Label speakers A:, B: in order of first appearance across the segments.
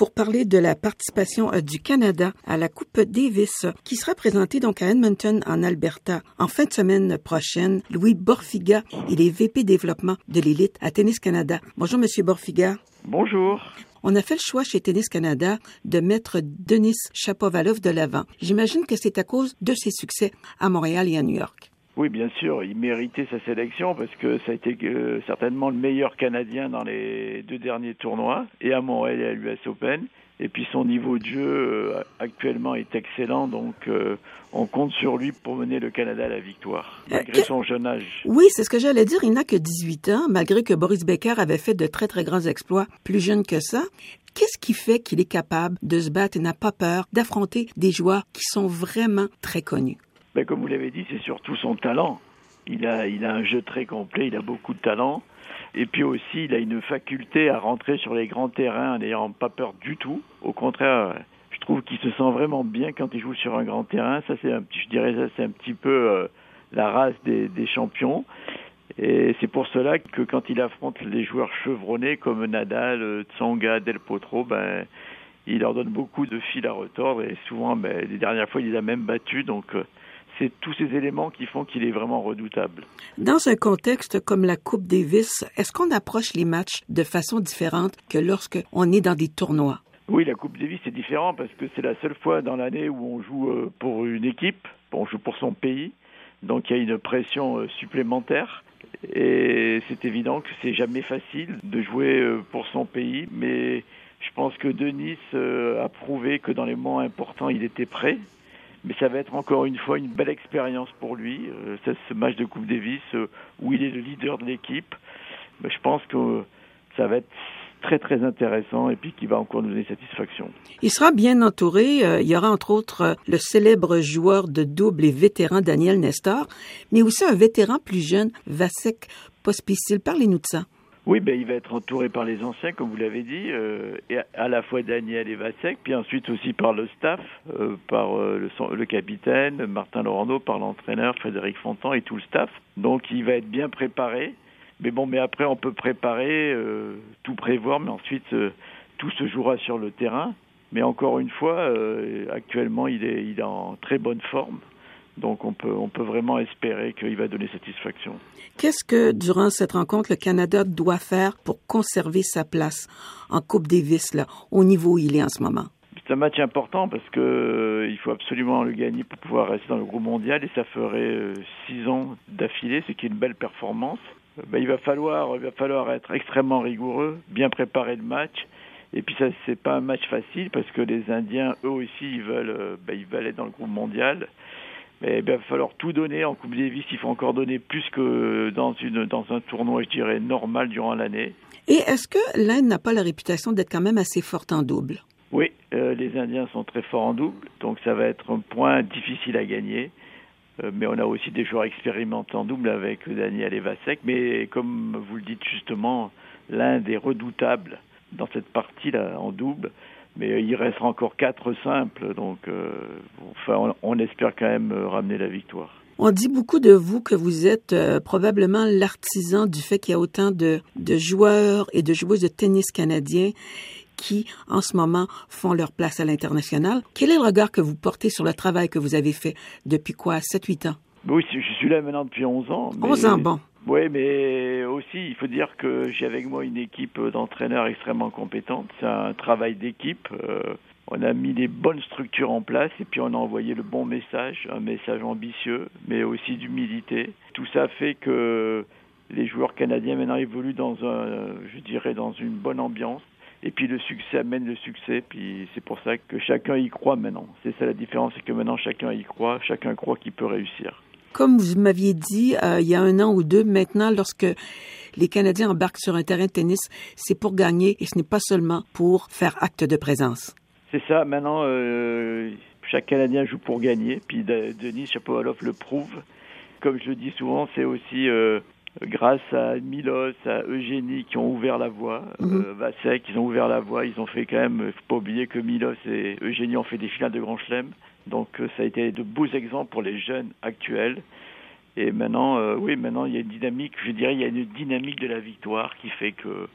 A: pour parler de la participation euh, du Canada à la Coupe Davis qui sera présentée donc à Edmonton en Alberta en fin de semaine prochaine. Louis Borfiga, il est VP développement de l'élite à Tennis Canada. Bonjour Monsieur Borfiga.
B: Bonjour.
A: On a fait le choix chez Tennis Canada de mettre Denis Chapovalov de l'avant. J'imagine que c'est à cause de ses succès à Montréal et à New York.
B: Oui, bien sûr, il méritait sa sélection parce que ça a été euh, certainement le meilleur Canadien dans les deux derniers tournois, et à Montréal et à l'US Open. Et puis son niveau de jeu euh, actuellement est excellent, donc euh, on compte sur lui pour mener le Canada à la victoire, malgré son jeune âge.
A: Oui, c'est ce que j'allais dire. Il n'a que 18 ans, malgré que Boris Becker avait fait de très très grands exploits plus jeune que ça. Qu'est-ce qui fait qu'il est capable de se battre et n'a pas peur d'affronter des joueurs qui sont vraiment très connus?
B: Ben, comme vous l'avez dit, c'est surtout son talent. Il a, un jeu très complet, il a beaucoup de talent. Et puis aussi, il a une faculté à rentrer sur les grands terrains en n'ayant pas peur du tout. Au contraire, je trouve qu'il se sent vraiment bien quand il joue sur un grand terrain. Ça, un petit, je dirais, ça, c'est un petit peu euh, la race des, champions. Et c'est pour cela que quand il affronte les joueurs chevronnés comme Nadal, Tsonga, Del Potro, ben, il leur donne beaucoup de fil à retordre et souvent, ben, les dernières fois, il les a même battus. Donc, euh, c'est tous ces éléments qui font qu'il est vraiment redoutable.
A: Dans un contexte comme la Coupe Davis, est-ce qu'on approche les matchs de façon différente que lorsque on est dans des tournois?
B: Oui, la Coupe Davis c'est différent parce que c'est la seule fois dans l'année où on joue euh, pour une équipe, on joue pour son pays, donc il y a une pression euh, supplémentaire. Et c'est évident que c'est jamais facile de jouer euh, pour son pays, mais je pense que Denis a prouvé que dans les moments importants, il était prêt mais ça va être encore une fois une belle expérience pour lui. Euh, ce match de Coupe Davis euh, où il est le leader de l'équipe, je pense que ça va être très très intéressant et puis qui va encore nous donner satisfaction.
A: Il sera bien entouré. Euh, il y aura entre autres le célèbre joueur de double et vétéran Daniel Nestor, mais aussi un vétéran plus jeune, Vasek Pospisil. Parlez-nous de ça.
B: Oui, ben, il va être entouré par les anciens, comme vous l'avez dit, euh, à la fois Daniel et puis ensuite aussi par le staff, euh, par euh, le, le, capitaine, Martin Laurando, par l'entraîneur Frédéric Fontan et tout le staff. Donc il va être bien préparé. Mais bon, mais après on peut préparer, tout prévoir, mais ensuite tout se jouera sur le terrain. Mais encore une fois, actuellement il est, il est en très bonne forme. Donc on peut, on peut vraiment espérer qu'il va donner satisfaction.
A: Qu'est-ce que, durant cette rencontre, le Canada doit faire pour conserver sa place en Coupe Davis, là, au niveau où il est en ce moment?
B: C'est un match important parce que euh, il faut absolument le gagner pour pouvoir rester dans le groupe mondial et ça ferait euh, six ans d'affilée, ce qui est une belle performance. Euh, ben, il va falloir, il va falloir être extrêmement rigoureux, bien préparer le match. Et puis ça, c'est pas un match facile parce que les Indiens, eux aussi, ils veulent, ben, ils veulent être dans le groupe mondial. Mais ben, il va falloir tout donner en Coupe Davis. Il faut encore donner plus que dans, une, dans un tournoi, je dirais, normal durant l'année.
A: Et est-ce que l'Inde n'a pas la réputation d'être quand même assez forte en double?
B: Oui, euh, les Indiens sont très forts en double, donc ça va être un point difficile à gagner. Euh, mais on a aussi des joueurs expérimentés en double avec Daniel Evasek. Mais comme vous le dites justement, l'Inde est redoutable dans cette partie-là en double mais il restera encore quatre simples, donc euh, enfin, on, on, espère quand même euh, ramener la victoire.
A: On dit beaucoup de vous que vous êtes euh, probablement l'artisan du fait qu'il y a autant de, de joueurs et de joueuses de tennis canadiens qui, en ce moment, font leur place à l'international. Quel est le regard que vous portez sur le travail que vous avez fait depuis quoi, 7-8 ans?
B: Oui, je suis là maintenant depuis 11 ans.
A: Mais... 11 ans, bon.
B: Oui, mais aussi, il faut dire que j'ai avec moi une équipe d'entraîneurs extrêmement compétente. C'est un travail d'équipe. Euh, on a mis des bonnes structures en place et puis on a envoyé le bon message, un message ambitieux, mais aussi d'humilité. Tout ça fait que les joueurs canadiens maintenant évoluent dans un, je dirais, dans une bonne ambiance. Et puis le succès amène le succès, puis c'est pour ça que chacun y croit maintenant. C'est ça la différence, c'est que maintenant chacun y croit, chacun croit qu'il peut réussir.
A: Comme vous m'aviez dit euh, il y a un an ou deux, maintenant, lorsque les Canadiens embarquent sur un terrain de tennis, c'est pour gagner et ce n'est pas seulement pour faire acte de présence.
B: C'est ça. Maintenant, euh, chaque Canadien joue pour gagner. Puis Denis Chapovalov le prouve. Comme je le dis souvent, c'est aussi euh, grâce à Milos, à Eugénie qui ont ouvert la voie, mm -hmm. euh, Vasek, ils ont ouvert la voie. Ils ont fait quand même, il faut pas oublier que Milos et Eugénie ont fait des finales de Grand Chelem. Donc euh, ça a été de beaux exemples pour les jeunes actuels. Et maintenant, euh, oui, maintenant il y a une dynamique, je dirais, il y a une dynamique de la victoire qui fait que,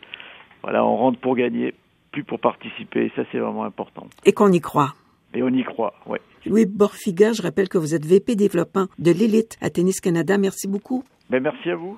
B: voilà, on rentre pour gagner. plus pour participer. Ça, c'est vraiment important.
A: Et qu'on y croit.
B: Et on y croit, oui.
A: Louis Borfiga, je rappelle que vous êtes VP développement de l'élite à Tennis Canada. Merci beaucoup.
B: Ben, merci à vous.